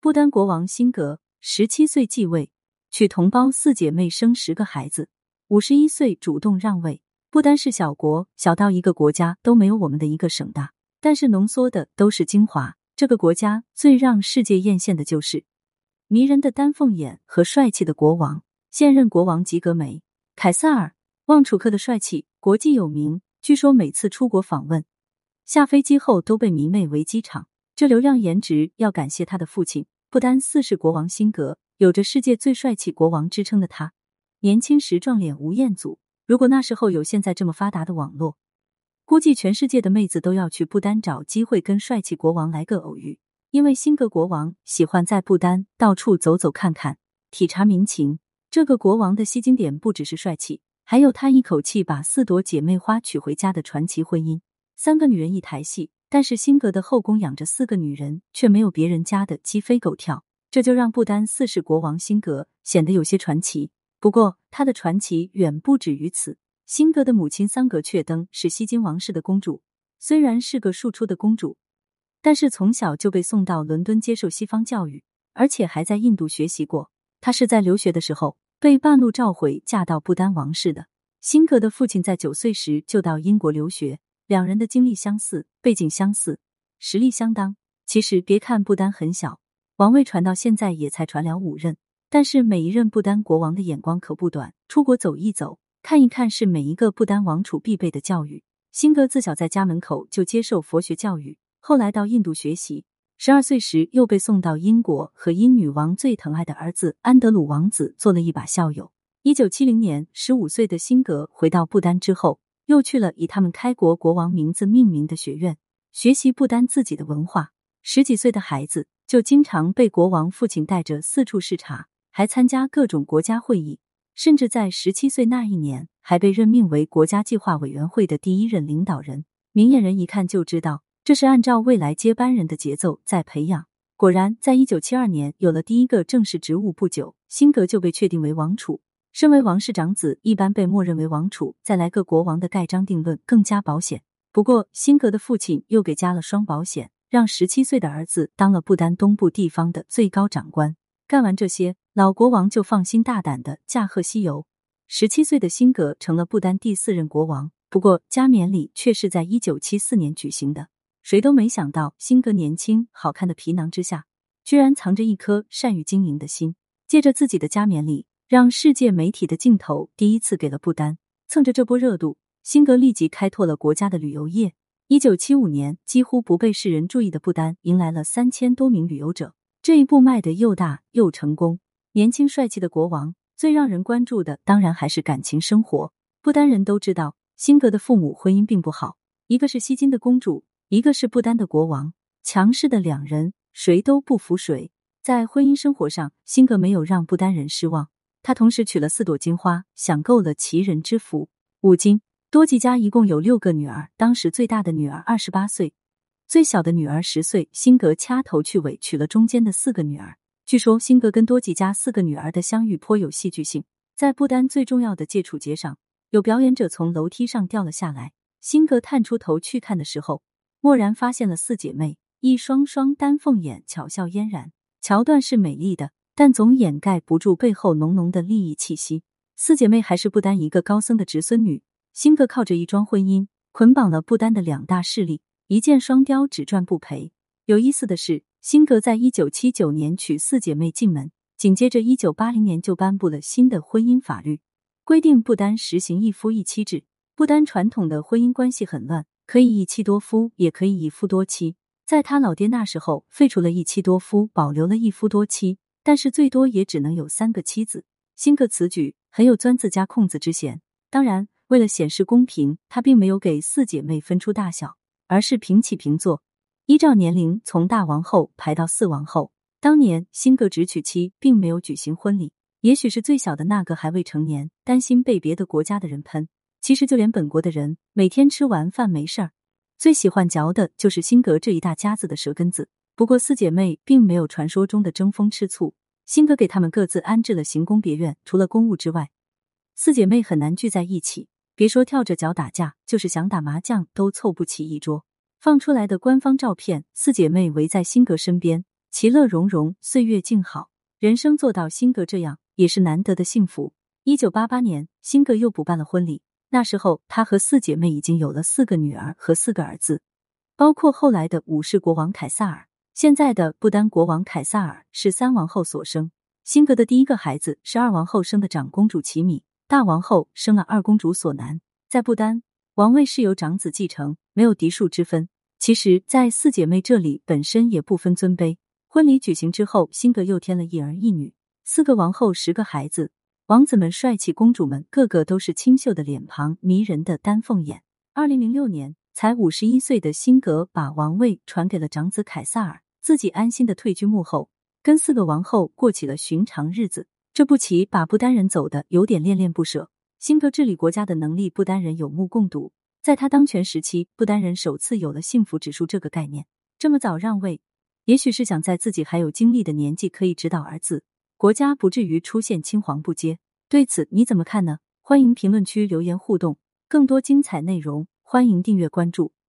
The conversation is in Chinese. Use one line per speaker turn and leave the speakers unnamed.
不丹国王辛格十七岁继位，娶同胞四姐妹，生十个孩子。五十一岁主动让位。不丹是小国，小到一个国家都没有我们的一个省大，但是浓缩的都是精华。这个国家最让世界艳羡的就是迷人的丹凤眼和帅气的国王。现任国王吉格梅凯撒尔旺楚克的帅气国际有名，据说每次出国访问，下飞机后都被迷妹围机场。这流量颜值要感谢他的父亲，不丹四世国王辛格，有着世界最帅气国王之称的他，年轻时撞脸吴彦祖。如果那时候有现在这么发达的网络，估计全世界的妹子都要去不丹找机会跟帅气国王来个偶遇。因为辛格国王喜欢在不丹到处走走看看，体察民情。这个国王的吸睛点不只是帅气，还有他一口气把四朵姐妹花娶回家的传奇婚姻，三个女人一台戏。但是辛格的后宫养着四个女人，却没有别人家的鸡飞狗跳，这就让不丹四世国王辛格显得有些传奇。不过，他的传奇远不止于此。辛格的母亲桑格却登是西金王室的公主，虽然是个庶出的公主，但是从小就被送到伦敦接受西方教育，而且还在印度学习过。她是在留学的时候被半路召回，嫁到不丹王室的。辛格的父亲在九岁时就到英国留学。两人的经历相似，背景相似，实力相当。其实别看不丹很小，王位传到现在也才传了五任，但是每一任不丹国王的眼光可不短。出国走一走，看一看，是每一个不丹王储必备的教育。辛格自小在家门口就接受佛学教育，后来到印度学习，十二岁时又被送到英国，和英女王最疼爱的儿子安德鲁王子做了一把校友。一九七零年，十五岁的辛格回到不丹之后。又去了以他们开国国王名字命名的学院学习不丹自己的文化。十几岁的孩子就经常被国王父亲带着四处视察，还参加各种国家会议，甚至在十七岁那一年还被任命为国家计划委员会的第一任领导人。明眼人一看就知道，这是按照未来接班人的节奏在培养。果然，在一九七二年有了第一个正式职务不久，辛格就被确定为王储。身为王室长子，一般被默认为王储，再来个国王的盖章定论更加保险。不过，辛格的父亲又给加了双保险，让十七岁的儿子当了不丹东部地方的最高长官。干完这些，老国王就放心大胆的驾鹤西游。十七岁的辛格成了不丹第四任国王，不过加冕礼却是在一九七四年举行的。谁都没想到，辛格年轻好看的皮囊之下，居然藏着一颗善于经营的心。借着自己的加冕礼。让世界媒体的镜头第一次给了不丹，蹭着这波热度，辛格立即开拓了国家的旅游业。一九七五年，几乎不被世人注意的不丹迎来了三千多名旅游者，这一步迈得又大又成功。年轻帅气的国王，最让人关注的当然还是感情生活。不丹人都知道，辛格的父母婚姻并不好，一个是西金的公主，一个是不丹的国王，强势的两人，谁都不服谁。在婚姻生活上，辛格没有让不丹人失望。他同时娶了四朵金花，享够了齐人之福。五金多吉家一共有六个女儿，当时最大的女儿二十八岁，最小的女儿十岁。辛格掐头去尾娶了中间的四个女儿。据说辛格跟多吉家四个女儿的相遇颇有戏剧性。在不丹最重要的戒处节上，有表演者从楼梯上掉了下来，辛格探出头去看的时候，蓦然发现了四姐妹一双双丹凤眼，巧笑嫣然，桥段是美丽的。但总掩盖不住背后浓浓的利益气息。四姐妹还是不丹一个高僧的侄孙女。辛格靠着一桩婚姻捆绑了不丹的两大势力，一箭双雕，只赚不赔。有意思的是，辛格在一九七九年娶四姐妹进门，紧接着一九八零年就颁布了新的婚姻法律，规定不丹实行一夫一妻制。不丹传统的婚姻关系很乱，可以一妻多夫，也可以一夫多妻。在他老爹那时候，废除了一妻多夫，保留了一夫多妻。但是最多也只能有三个妻子。辛格此举很有钻自家空子之嫌。当然，为了显示公平，他并没有给四姐妹分出大小，而是平起平坐，依照年龄从大王后排到四王后。当年辛格只娶妻，并没有举行婚礼。也许是最小的那个还未成年，担心被别的国家的人喷。其实就连本国的人，每天吃完饭没事儿，最喜欢嚼的就是辛格这一大家子的舌根子。不过四姐妹并没有传说中的争风吃醋，辛格给他们各自安置了行宫别院。除了公务之外，四姐妹很难聚在一起，别说跳着脚打架，就是想打麻将都凑不齐一桌。放出来的官方照片，四姐妹围在辛格身边，其乐融融，岁月静好。人生做到辛格这样，也是难得的幸福。一九八八年，辛格又补办了婚礼。那时候，他和四姐妹已经有了四个女儿和四个儿子，包括后来的武士国王凯撒尔。现在的不丹国王凯撒尔是三王后所生。辛格的第一个孩子是二王后生的长公主齐米，大王后生了二公主索南。在不丹，王位是由长子继承，没有嫡庶之分。其实，在四姐妹这里本身也不分尊卑。婚礼举行之后，辛格又添了一儿一女，四个王后，十个孩子。王子们帅气，公主们个个都是清秀的脸庞，迷人的丹凤眼。二零零六年，才五十一岁的辛格把王位传给了长子凯撒尔，自己安心的退居幕后，跟四个王后过起了寻常日子。这步棋把不丹人走的有点恋恋不舍。辛格治理国家的能力，不丹人有目共睹。在他当权时期，不丹人首次有了幸福指数这个概念。这么早让位。也许是想在自己还有精力的年纪可以指导儿子，国家不至于出现青黄不接。对此你怎么看呢？欢迎评论区留言互动，更多精彩内容欢迎订阅关注。